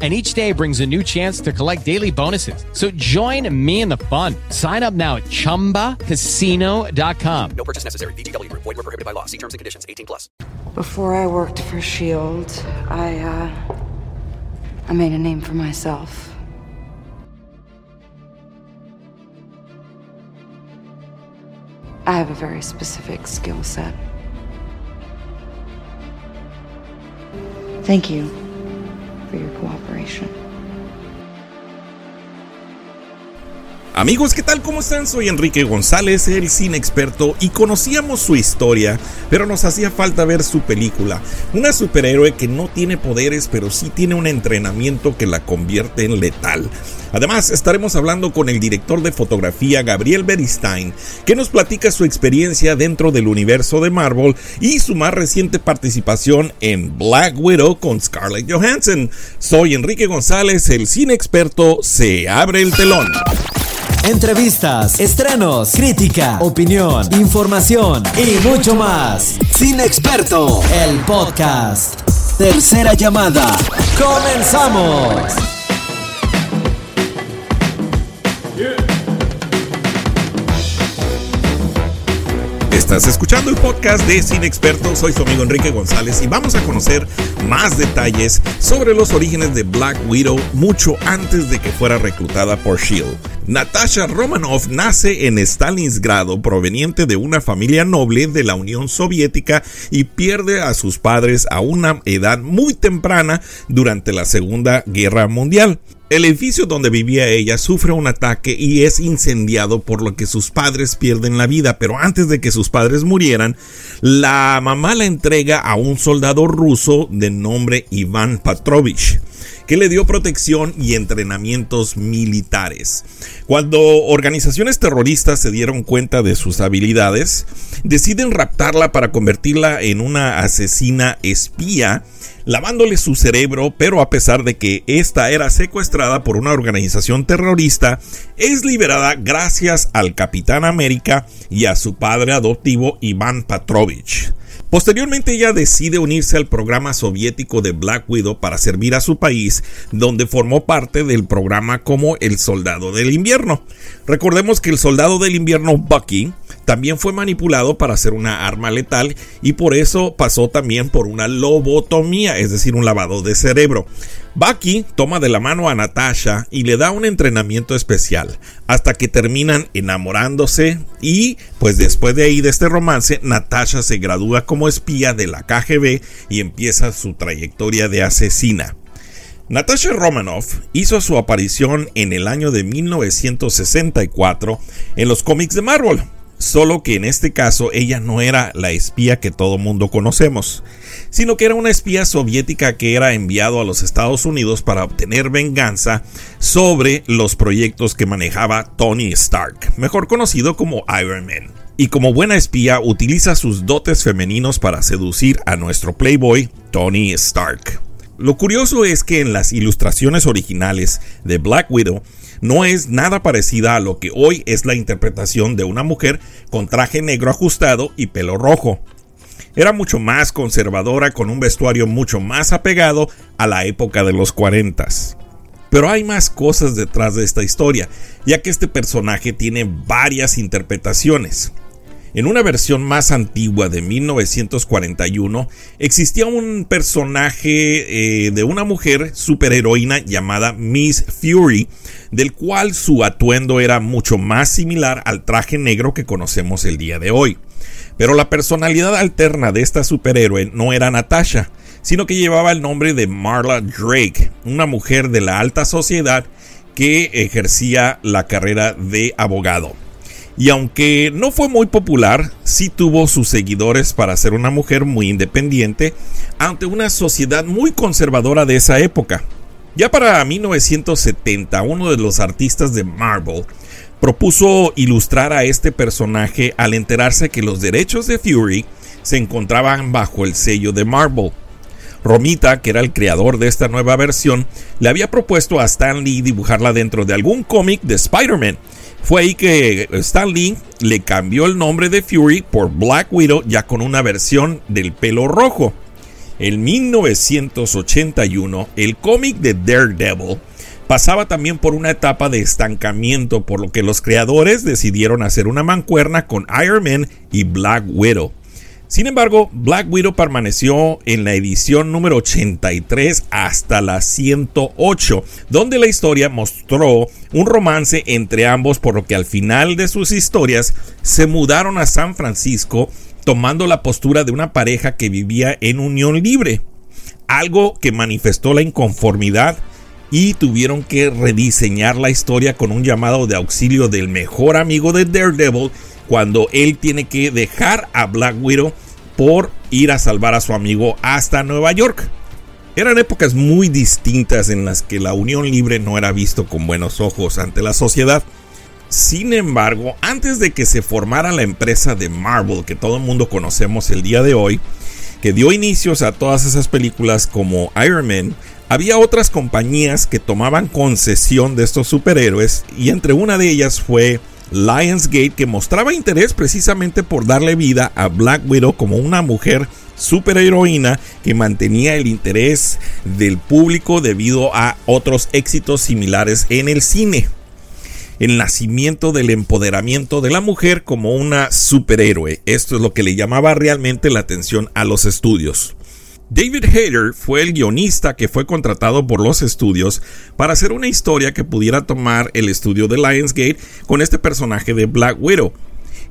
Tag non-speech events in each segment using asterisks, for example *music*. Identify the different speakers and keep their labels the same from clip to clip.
Speaker 1: and each day brings a new chance to collect daily bonuses. So join me in the fun. Sign up now at ChumbaCasino.com.
Speaker 2: No purchase necessary. VGW. Void were prohibited by law. See terms and conditions. 18 plus.
Speaker 3: Before I worked for S.H.I.E.L.D., I, uh, I made a name for myself. I have a very specific skill set. Thank you
Speaker 4: Amigos, ¿qué tal? ¿Cómo están? Soy Enrique González, el cine experto, y conocíamos su historia, pero nos hacía falta ver su película. Una superhéroe que no tiene poderes, pero sí tiene un entrenamiento que la convierte en letal. Además, estaremos hablando con el director de fotografía Gabriel Beristain, que nos platica su experiencia dentro del universo de Marvel y su más reciente participación en Black Widow con Scarlett Johansson. Soy Enrique González, el cine experto, se abre el telón.
Speaker 5: Entrevistas, estrenos, crítica, opinión, información y mucho más. Cine Experto, el podcast. Tercera llamada. ¡Comenzamos!
Speaker 4: Estás escuchando el podcast de Cine Experto, soy su amigo Enrique González y vamos a conocer más detalles sobre los orígenes de Black Widow mucho antes de que fuera reclutada por Shield. Natasha Romanoff nace en Stalingrado proveniente de una familia noble de la Unión Soviética y pierde a sus padres a una edad muy temprana durante la Segunda Guerra Mundial. El edificio donde vivía ella sufre un ataque y es incendiado por lo que sus padres pierden la vida, pero antes de que sus padres murieran, la mamá la entrega a un soldado ruso de nombre Iván Petrovich que le dio protección y entrenamientos militares. Cuando organizaciones terroristas se dieron cuenta de sus habilidades, deciden raptarla para convertirla en una asesina espía lavándole su cerebro, pero a pesar de que esta era secuestrada por una organización terrorista, es liberada gracias al Capitán América y a su padre adoptivo Iván Petrovich. Posteriormente ella decide unirse al programa soviético de Black Widow para servir a su país, donde formó parte del programa como el Soldado del Invierno. Recordemos que el Soldado del Invierno Bucky también fue manipulado para hacer una arma letal y por eso pasó también por una lobotomía, es decir, un lavado de cerebro. Bucky toma de la mano a Natasha y le da un entrenamiento especial, hasta que terminan enamorándose y pues después de ahí de este romance, Natasha se gradúa como espía de la KGB y empieza su trayectoria de asesina. Natasha Romanoff hizo su aparición en el año de 1964 en los cómics de Marvel, solo que en este caso ella no era la espía que todo mundo conocemos, sino que era una espía soviética que era enviado a los Estados Unidos para obtener venganza sobre los proyectos que manejaba Tony Stark, mejor conocido como Iron Man. Y como buena espía utiliza sus dotes femeninos para seducir a nuestro playboy Tony Stark. Lo curioso es que en las ilustraciones originales de Black Widow, no es nada parecida a lo que hoy es la interpretación de una mujer con traje negro ajustado y pelo rojo. Era mucho más conservadora con un vestuario mucho más apegado a la época de los 40. Pero hay más cosas detrás de esta historia, ya que este personaje tiene varias interpretaciones. En una versión más antigua de 1941 existía un personaje eh, de una mujer superheroína llamada Miss Fury, del cual su atuendo era mucho más similar al traje negro que conocemos el día de hoy. Pero la personalidad alterna de esta superhéroe no era Natasha, sino que llevaba el nombre de Marla Drake, una mujer de la alta sociedad que ejercía la carrera de abogado. Y aunque no fue muy popular, sí tuvo sus seguidores para ser una mujer muy independiente ante una sociedad muy conservadora de esa época. Ya para 1970, uno de los artistas de Marvel propuso ilustrar a este personaje al enterarse que los derechos de Fury se encontraban bajo el sello de Marvel. Romita, que era el creador de esta nueva versión, le había propuesto a Stan Lee dibujarla dentro de algún cómic de Spider-Man. Fue ahí que Stan Lee le cambió el nombre de Fury por Black Widow ya con una versión del pelo rojo. En 1981, el cómic de Daredevil pasaba también por una etapa de estancamiento, por lo que los creadores decidieron hacer una mancuerna con Iron Man y Black Widow. Sin embargo, Black Widow permaneció en la edición número 83 hasta la 108, donde la historia mostró un romance entre ambos, por lo que al final de sus historias se mudaron a San Francisco tomando la postura de una pareja que vivía en unión libre, algo que manifestó la inconformidad y tuvieron que rediseñar la historia con un llamado de auxilio del mejor amigo de Daredevil cuando él tiene que dejar a Black Widow por ir a salvar a su amigo hasta Nueva York. Eran épocas muy distintas en las que la unión libre no era visto con buenos ojos ante la sociedad. Sin embargo, antes de que se formara la empresa de Marvel que todo el mundo conocemos el día de hoy, que dio inicios a todas esas películas como Iron Man, había otras compañías que tomaban concesión de estos superhéroes y entre una de ellas fue Lionsgate que mostraba interés precisamente por darle vida a Black Widow como una mujer superheroína que mantenía el interés del público debido a otros éxitos similares en el cine. El nacimiento del empoderamiento de la mujer como una superhéroe. Esto es lo que le llamaba realmente la atención a los estudios. David Hayter fue el guionista que fue contratado por los estudios para hacer una historia que pudiera tomar el estudio de Lionsgate con este personaje de Black Widow.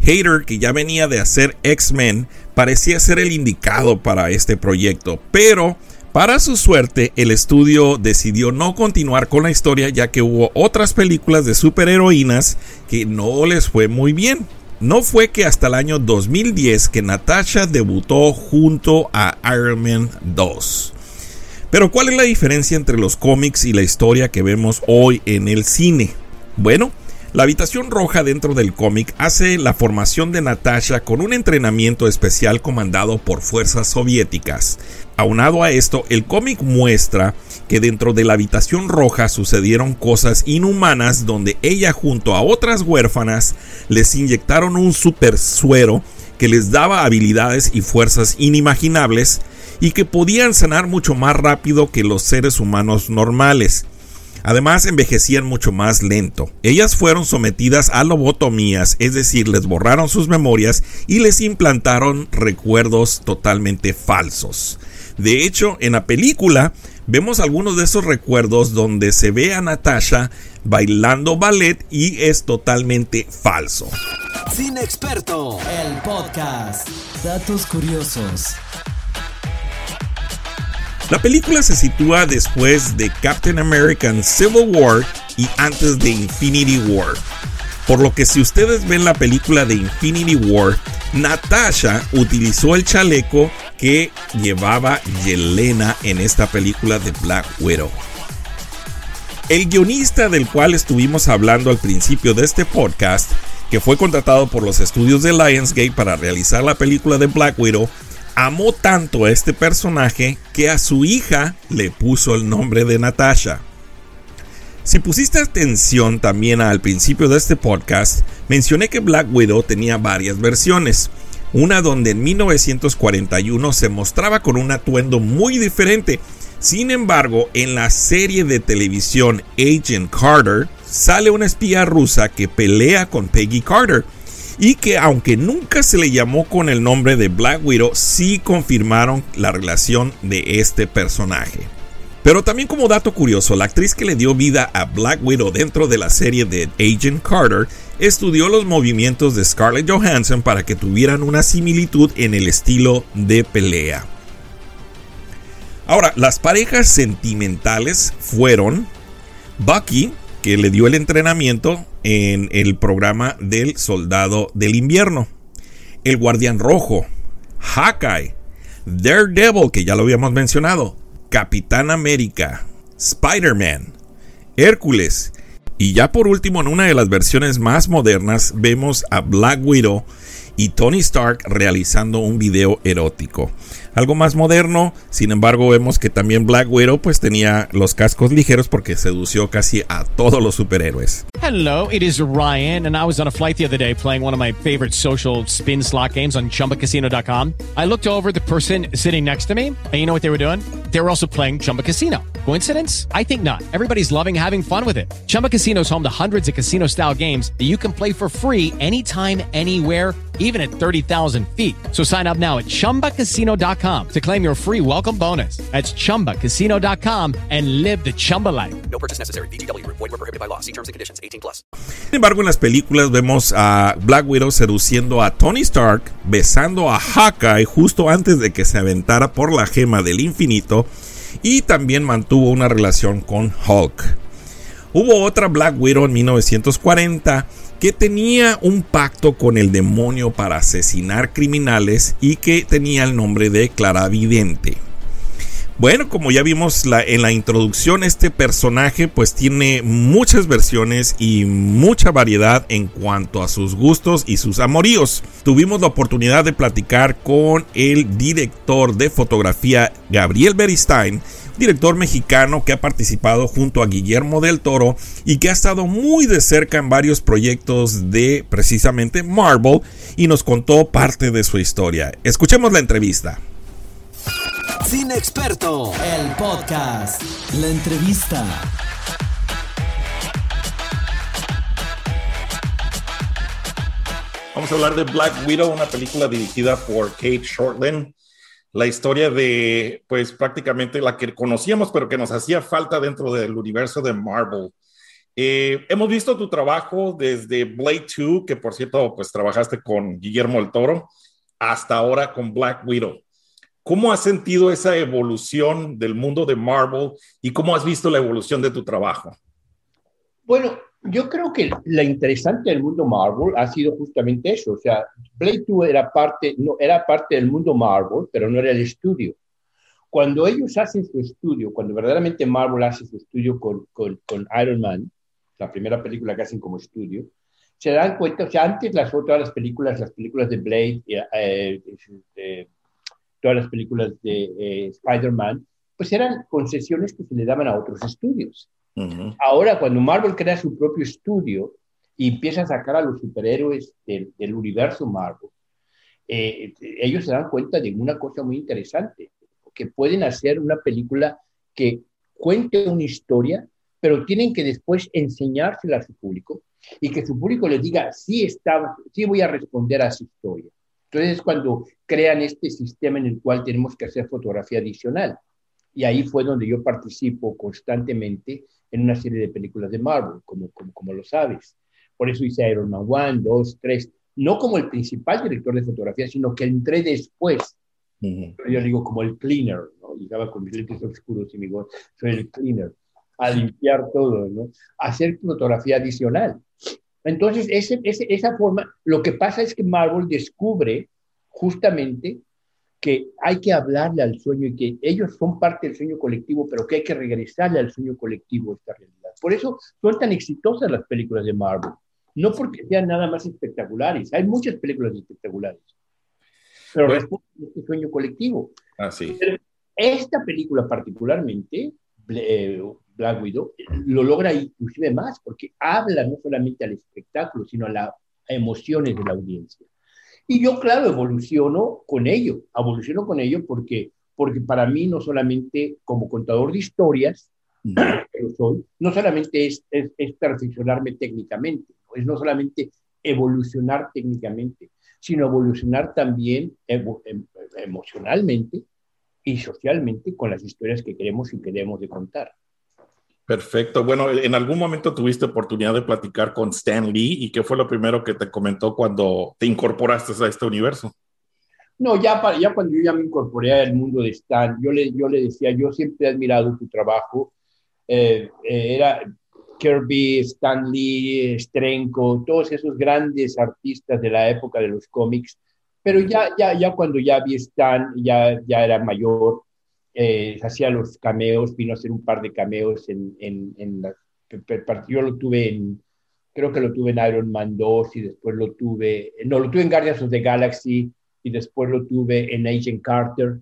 Speaker 4: Hayter, que ya venía de hacer X-Men, parecía ser el indicado para este proyecto, pero para su suerte el estudio decidió no continuar con la historia ya que hubo otras películas de superheroínas que no les fue muy bien. No fue que hasta el año 2010 que Natasha debutó junto a Iron Man 2. Pero ¿cuál es la diferencia entre los cómics y la historia que vemos hoy en el cine? Bueno, la habitación roja dentro del cómic hace la formación de Natasha con un entrenamiento especial comandado por fuerzas soviéticas. Aunado a esto, el cómic muestra que dentro de la habitación roja sucedieron cosas inhumanas donde ella junto a otras huérfanas les inyectaron un super suero que les daba habilidades y fuerzas inimaginables y que podían sanar mucho más rápido que los seres humanos normales. Además, envejecían mucho más lento. Ellas fueron sometidas a lobotomías, es decir, les borraron sus memorias y les implantaron recuerdos totalmente falsos. De hecho, en la película vemos algunos de esos recuerdos donde se ve a Natasha bailando ballet y es totalmente falso.
Speaker 5: Sin experto, el podcast. Datos curiosos.
Speaker 4: La película se sitúa después de Captain American Civil War y antes de Infinity War. Por lo que si ustedes ven la película de Infinity War, Natasha utilizó el chaleco que llevaba Yelena en esta película de Black Widow. El guionista del cual estuvimos hablando al principio de este podcast, que fue contratado por los estudios de Lionsgate para realizar la película de Black Widow, amó tanto a este personaje que a su hija le puso el nombre de Natasha. Si pusiste atención también al principio de este podcast, mencioné que Black Widow tenía varias versiones. Una donde en 1941 se mostraba con un atuendo muy diferente. Sin embargo, en la serie de televisión Agent Carter, sale una espía rusa que pelea con Peggy Carter y que aunque nunca se le llamó con el nombre de Black Widow, sí confirmaron la relación de este personaje. Pero también como dato curioso, la actriz que le dio vida a Black Widow dentro de la serie de Agent Carter estudió los movimientos de Scarlett Johansson para que tuvieran una similitud en el estilo de pelea. Ahora, las parejas sentimentales fueron Bucky, que le dio el entrenamiento en el programa del Soldado del Invierno. El Guardián Rojo, Hawkeye, Daredevil, que ya lo habíamos mencionado, Capitán América, Spider-Man, Hércules, y ya por último en una de las versiones más modernas vemos a Black Widow y Tony Stark realizando un video erótico. Algo más moderno, sin embargo vemos que también Black Widow pues tenía los cascos ligeros porque sedució casi a todos los superhéroes.
Speaker 1: Hello, it is Ryan, and I was on a flight the other day playing one of my favorite social spin slot games on chumbacasino.com. I looked over the person sitting next to me, and you know what they were doing? They were also playing Chumba Casino. Coincidence? I think not. Everybody's loving having fun with it. Chumba Casino is home to hundreds of casino style games that you can play for free anytime, anywhere, even at 30,000 feet. So sign up now at chumbacasino.com to claim your free welcome bonus. That's chumbacasino.com and live the Chumba life.
Speaker 2: No purchase necessary. VGW Group. Void were prohibited by law. See terms and conditions. 18 plus.
Speaker 4: Sin embargo, en las películas vemos a Black Widow seduciendo a Tony Stark, besando a Hawkeye justo antes de que se aventara por la gema del infinito y también mantuvo una relación con Hulk. Hubo otra Black Widow en 1940 que tenía un pacto con el demonio para asesinar criminales y que tenía el nombre de Claravidente. Bueno, como ya vimos en la introducción, este personaje pues tiene muchas versiones y mucha variedad en cuanto a sus gustos y sus amoríos. Tuvimos la oportunidad de platicar con el director de fotografía Gabriel Beristain, director mexicano que ha participado junto a Guillermo del Toro y que ha estado muy de cerca en varios proyectos de precisamente Marvel y nos contó parte de su historia. Escuchemos la entrevista.
Speaker 5: Cine Experto, el podcast. La entrevista.
Speaker 4: Vamos a hablar de Black Widow, una película dirigida por Kate Shortland. La historia de, pues prácticamente la que conocíamos, pero que nos hacía falta dentro del universo de Marvel. Eh, hemos visto tu trabajo desde Blade 2, que por cierto, pues trabajaste con Guillermo el Toro, hasta ahora con Black Widow. ¿Cómo has sentido esa evolución del mundo de Marvel y cómo has visto la evolución de tu trabajo?
Speaker 6: Bueno, yo creo que la interesante del mundo Marvel ha sido justamente eso. O sea, Blade 2 era parte, no, era parte del mundo Marvel, pero no era el estudio. Cuando ellos hacen su estudio, cuando verdaderamente Marvel hace su estudio con, con, con Iron Man, la primera película que hacen como estudio, se dan cuenta, o sea, antes las otras las películas, las películas de Blade, eh, eh, todas las películas de eh, Spider-Man, pues eran concesiones que se le daban a otros estudios. Uh -huh. Ahora, cuando Marvel crea su propio estudio y empieza a sacar a los superhéroes del, del universo Marvel, eh, ellos se dan cuenta de una cosa muy interesante, que pueden hacer una película que cuente una historia, pero tienen que después enseñársela a su público y que su público les diga, sí, está, sí voy a responder a su historia. Entonces es cuando crean este sistema en el cual tenemos que hacer fotografía adicional. Y ahí fue donde yo participo constantemente en una serie de películas de Marvel, como, como, como lo sabes. Por eso hice Iron Man 1, 2, 3, no como el principal director de fotografía, sino que entré después. Uh -huh. Yo digo como el cleaner, ¿no? Llegaba con mis lentes oscuros y mi voz, soy el cleaner, a limpiar todo, ¿no? A hacer fotografía adicional. Entonces, ese, ese, esa forma, lo que pasa es que Marvel descubre justamente que hay que hablarle al sueño y que ellos son parte del sueño colectivo, pero que hay que regresarle al sueño colectivo esta realidad. Por eso son tan exitosas las películas de Marvel, no porque sean nada más espectaculares, hay muchas películas espectaculares, pero bueno. responden a este sueño colectivo. Ah, esta película particularmente, eh, Black Widow, lo logra inclusive más, porque habla no solamente al espectáculo, sino a las emociones de la audiencia. Y yo, claro, evoluciono con ello, evoluciono con ello porque, porque para mí no solamente como contador de historias, mm. *clears throat* soy, no solamente es, es, es perfeccionarme técnicamente, es no solamente evolucionar técnicamente, sino evolucionar también em, emocionalmente y socialmente con las historias que queremos y queremos de contar.
Speaker 4: Perfecto. Bueno, ¿en algún momento tuviste oportunidad de platicar con Stan Lee y qué fue lo primero que te comentó cuando te incorporaste a este universo?
Speaker 6: No, ya, para, ya cuando yo ya me incorporé al mundo de Stan, yo le, decía, yo siempre he admirado tu trabajo. Eh, eh, era Kirby, Stan Lee, Strenko, todos esos grandes artistas de la época de los cómics. Pero ya, ya, ya cuando ya vi Stan, ya era mayor, eh, hacía los cameos, vino a hacer un par de cameos en, en, en la, yo lo tuve en creo que lo tuve en Iron Man 2 y después lo tuve, no, lo tuve en Guardians of the Galaxy y después lo tuve en Agent Carter.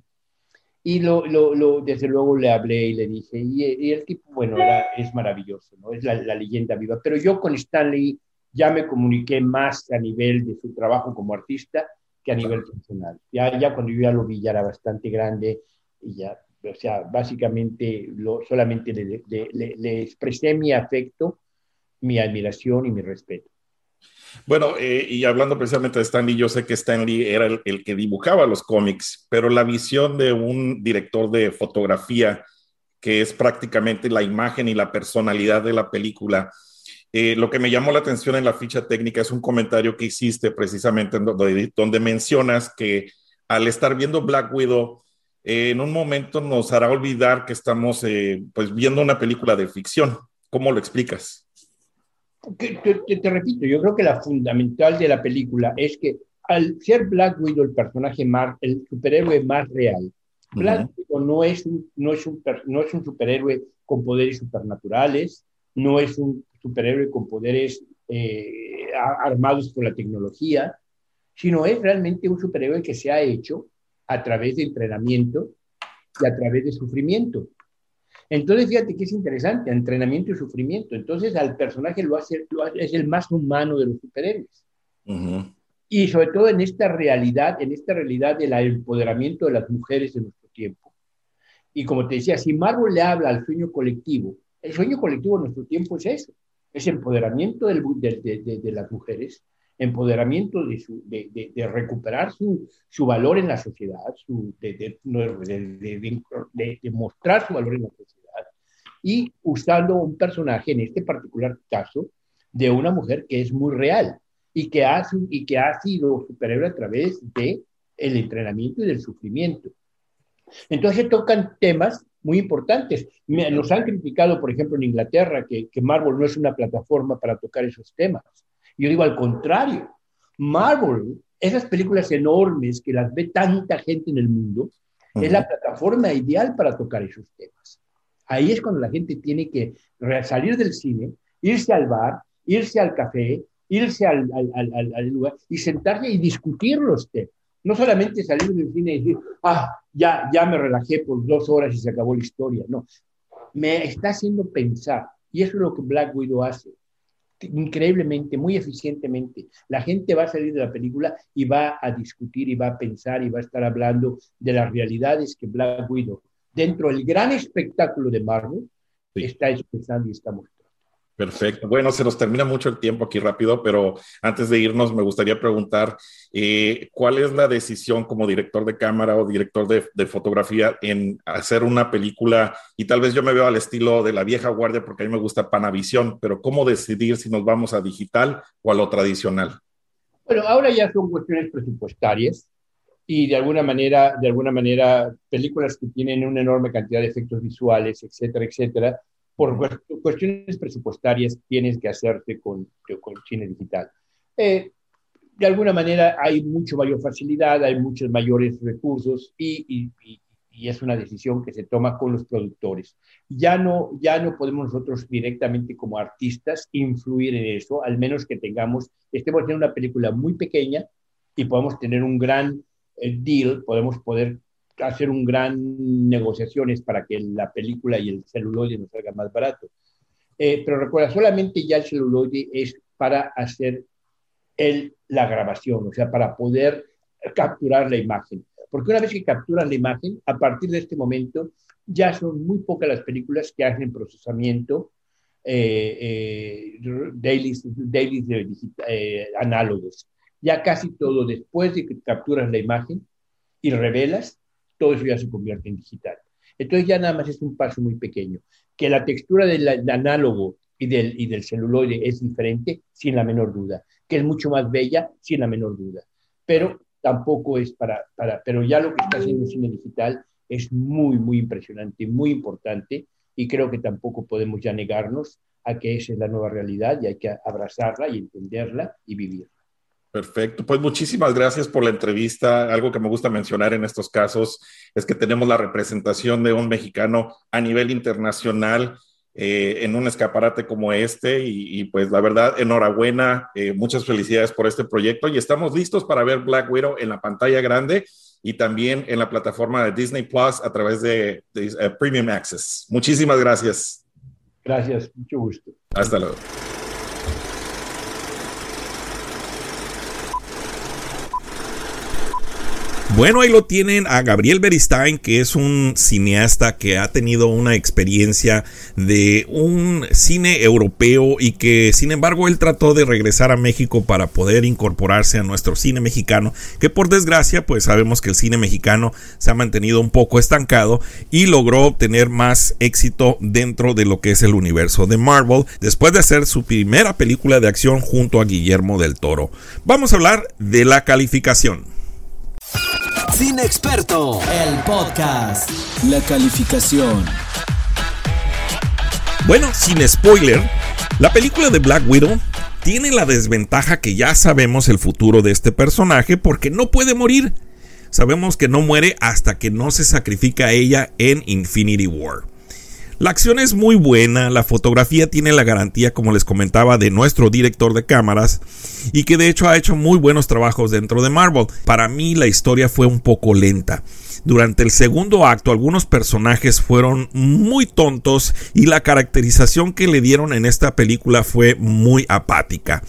Speaker 6: Y lo, lo, lo, desde luego le hablé y le dije, y, el tipo, bueno, era, es maravilloso, ¿no? Es la, la, leyenda viva. Pero yo con Stanley ya me comuniqué más a nivel de su trabajo como artista que a nivel personal. Ya, ya cuando yo ya lo vi ya era bastante grande y ya, o sea, básicamente lo, solamente le, expresé mi afecto, mi admiración y mi respeto.
Speaker 7: Bueno, eh, y hablando precisamente de Stanley, yo sé que Stanley era el, el, que dibujaba los cómics, pero la visión de un director de fotografía, que es prácticamente la imagen y la personalidad de la película, eh, lo que me llamó la atención en la ficha técnica es un comentario que hiciste precisamente donde, donde mencionas que al estar viendo Black Widow, eh, en un momento nos hará olvidar que estamos eh, pues viendo una película de ficción. ¿Cómo lo explicas?
Speaker 6: Te, te, te, repito, yo creo que la fundamental de la película es que al ser Black Widow el personaje más, el superhéroe más real, Black uh -huh. Widow no es, un, no, es un, no es un superhéroe con poderes supernaturales, no es un superhéroe con poderes eh, armados por la tecnología, sino es realmente un superhéroe que se ha hecho a través de entrenamiento y a través de sufrimiento. Entonces, fíjate que es interesante, entrenamiento y sufrimiento. Entonces, al personaje lo hace, lo hace es el más humano de los superhéroes. Uh -huh. Y sobre todo en esta realidad, en esta realidad del empoderamiento de las mujeres de nuestro tiempo. Y como te decía, si Marvel le habla al sueño colectivo, el sueño colectivo de nuestro tiempo es eso, es empoderamiento del, de, de, de, de, las mujeres, empoderamiento de, su, de recuperar su, su, valor en la sociedad, su, de, mostrar su valor en la sociedad y usando un personaje, en este particular caso, de una mujer que es muy real y que ha, y que ha sido superhéroe a través del el entrenamiento y del sufrimiento. Entonces tocan temas muy importantes. Nos han criticado, por ejemplo, en Inglaterra, que, que Marvel no es una plataforma para tocar esos temas. Yo digo al contrario, Marvel, esas películas enormes que las ve tanta gente en el mundo, uh -huh. es la plataforma ideal para tocar esos temas. Ahí es cuando la gente tiene que salir del cine, irse al bar, irse al café, irse al, al, al, al, lugar y sentarse y discutir los temas. No solamente salir del cine y decir, ah, ya, ya me relajé por dos horas y se acabó la historia. No, me está haciendo pensar. Y eso es lo que Black Widow hace. Increíblemente, muy eficientemente. La gente va a salir de la película y va a discutir y va a pensar y va a estar hablando de las realidades que Black Widow dentro del gran espectáculo de Marvel, sí. está expresando y está mostrando.
Speaker 7: Perfecto. Bueno, se nos termina mucho el tiempo aquí rápido, pero antes de irnos me gustaría preguntar eh, cuál es la decisión como director de cámara o director de, fotografía en hacer una película y tal vez yo me veo al estilo de la vieja guardia porque a mí me gusta Panavisión, pero cómo decidir si nos vamos a digital o a lo tradicional.
Speaker 6: Bueno, ahora ya son cuestiones presupuestarias y de alguna manera, de alguna manera, películas que tienen una enorme cantidad de efectos visuales, etcétera, etcétera, por cuestiones presupuestarias tienes que hacerte con, con cine digital. Eh, de alguna manera hay mucho mayor facilidad, hay muchos mayores recursos y, es una decisión que se toma con los productores. Ya no, ya no podemos nosotros directamente como artistas influir en eso, al menos que tengamos, estemos en una película muy pequeña y podamos tener un gran el deal, podemos poder hacer un gran negociaciones para que la película y el celuloide nos salga más barato. Eh, pero recuerda, solamente ya el celuloide es para hacer el, la grabación, o sea, para poder capturar la imagen. Porque una vez que capturan la imagen, a partir de este momento, ya son muy pocas las películas que hacen procesamiento eh, eh, dailies, dailies eh, análogos ya casi todo después de que capturas la imagen y revelas, todo eso ya se convierte en digital. Entonces ya nada más es un paso muy pequeño. Que la textura del, análogo y del, y del celuloide es diferente, sin la menor duda. Que es mucho más bella, sin la menor duda. Pero tampoco es para, para pero ya lo que está haciendo el cine digital es muy, muy impresionante, muy importante, y creo que tampoco podemos ya negarnos a que esa es la nueva realidad y hay que abrazarla y entenderla y vivirla.
Speaker 7: Perfecto, pues muchísimas gracias por la entrevista. Algo que me gusta mencionar en estos casos es que tenemos la representación de un mexicano a nivel internacional
Speaker 4: eh, en un escaparate como este y, pues la verdad, enhorabuena, eh, muchas felicidades por este proyecto y estamos listos para ver Black Widow en la pantalla grande y también en la plataforma de Disney Plus a través de, de Premium Access. Muchísimas gracias.
Speaker 6: Gracias, mucho gusto.
Speaker 4: Hasta luego. Bueno, ahí lo tienen a Gabriel Beristain, que es un cineasta que ha tenido una experiencia de un cine europeo y que sin embargo él trató de regresar a México para poder incorporarse a nuestro cine mexicano, que por desgracia pues sabemos que el cine mexicano se ha mantenido un poco estancado y logró obtener más éxito dentro de lo que es el universo de Marvel después de hacer su primera película de acción junto a Guillermo del Toro. Vamos a hablar de la calificación.
Speaker 5: Sin Experto, el podcast. La calificación.
Speaker 4: Bueno, sin spoiler, la película de Black Widow tiene la desventaja que ya sabemos el futuro de este personaje porque no puede morir. Sabemos que no muere hasta que no se sacrifica a ella en Infinity War. La acción es muy buena, la fotografía tiene la garantía, como les comentaba, de nuestro director de cámaras y que de hecho ha hecho muy buenos trabajos dentro de Marvel. Para mí la historia fue un poco lenta. Durante el segundo acto algunos personajes fueron muy tontos y la caracterización que le dieron en esta película fue muy apática.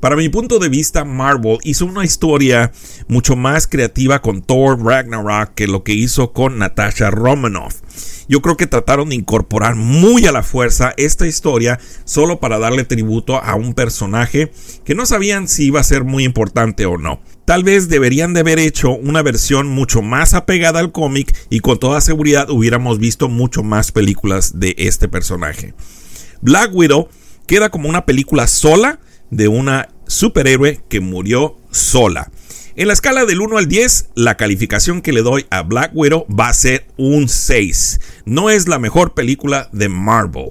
Speaker 4: Para mi punto de vista, Marvel hizo una historia mucho más creativa con Thor Ragnarok que lo que hizo con Natasha Romanoff. Yo creo que trataron de incorporar muy a la fuerza esta historia solo para darle tributo a un personaje que no sabían si iba a ser muy importante o no. Tal vez deberían de haber hecho una versión mucho más apegada al cómic y con toda seguridad hubiéramos visto mucho más películas de este personaje. Black Widow queda como una película sola de una superhéroe que murió sola. En la escala del 1 al 10, la calificación que le doy a Black Widow va a ser un 6. No es la mejor película de Marvel.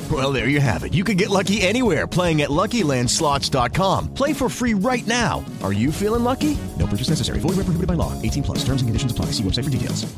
Speaker 8: Well, there you have it. You can get lucky anywhere playing at LuckyLandSlots.com. Play for free right now. Are you feeling lucky? No purchase necessary. Void where prohibited by law. 18 plus. Terms and conditions apply. See website for details.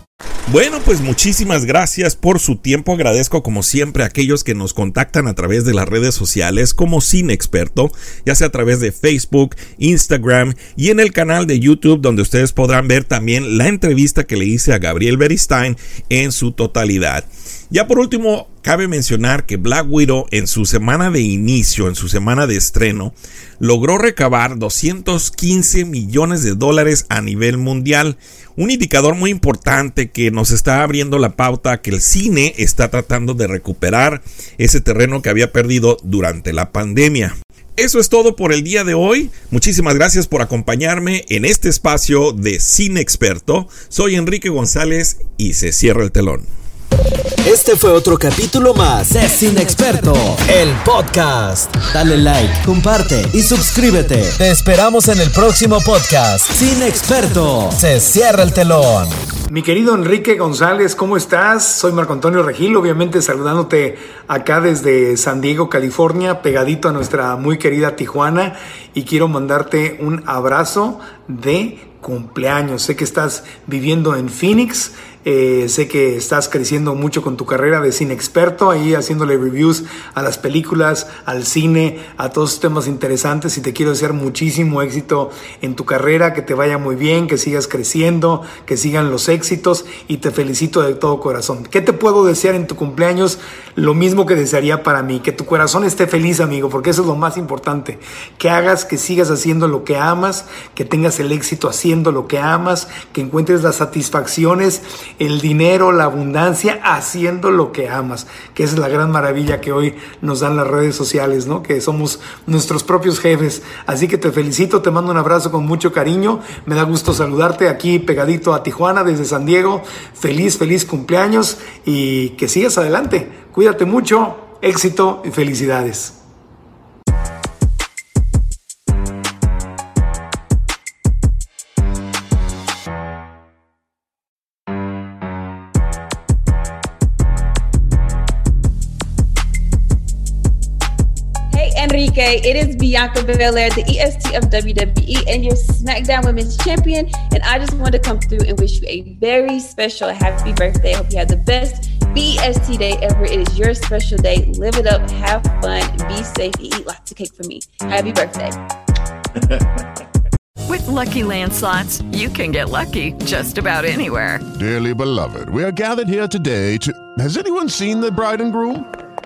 Speaker 4: Bueno, pues muchísimas gracias por su tiempo. Agradezco como siempre a aquellos que nos contactan a través de las redes sociales como Sin Experto, ya sea a través de Facebook, Instagram y en el canal de YouTube donde ustedes podrán ver también la entrevista que le hice a Gabriel Beristain en su totalidad. Ya por último, cabe mencionar que Black Widow en su semana de inicio, en su semana de estreno, logró recabar 215 millones de dólares a nivel mundial. Un indicador muy importante que nos está abriendo la pauta que el cine está tratando de recuperar ese terreno que había perdido durante la pandemia. Eso es todo por el día de hoy. Muchísimas gracias por acompañarme en este espacio de Cine Experto. Soy Enrique González y se cierra el telón.
Speaker 5: Este fue otro capítulo más de Sin Experto, el podcast. Dale like, comparte y suscríbete. Te esperamos en el próximo podcast. Sin Experto, se cierra el telón.
Speaker 9: Mi querido Enrique González, ¿cómo estás? Soy Marco Antonio Regil, obviamente saludándote acá desde San Diego, California, pegadito a nuestra muy querida Tijuana y quiero mandarte un abrazo de cumpleaños. Sé que estás viviendo en Phoenix eh, sé que estás creciendo mucho con tu carrera de cine experto, ahí haciéndole reviews a las películas, al cine, a todos los temas interesantes y te quiero desear muchísimo éxito en tu carrera, que te vaya muy bien, que sigas creciendo, que sigan los éxitos y te felicito de todo corazón. ¿Qué te puedo desear en tu cumpleaños? Lo mismo que desearía para mí, que tu corazón esté feliz, amigo, porque eso es lo más importante. Que hagas, que sigas haciendo lo que amas, que tengas el éxito haciendo lo que amas, que encuentres las satisfacciones el dinero, la abundancia, haciendo lo que amas, que es la gran maravilla que hoy nos dan las redes sociales, ¿no? Que somos nuestros propios jefes. Así que te felicito, te mando un abrazo con mucho cariño, me da gusto saludarte aquí pegadito a Tijuana desde San Diego. Feliz, feliz cumpleaños y que sigas adelante. Cuídate mucho, éxito y felicidades.
Speaker 10: Enrique. It is Bianca Belair, the EST of WWE, and your SmackDown Women's Champion. And I just want to come through and wish you a very special happy birthday. I hope you have the best BST day ever. It is your special day. Live it up, have fun, be safe, eat lots of cake for me. Happy birthday. *laughs*
Speaker 11: With Lucky Land slots, you can get lucky just about anywhere.
Speaker 12: Dearly beloved, we are gathered here today to. Has anyone seen the bride and groom?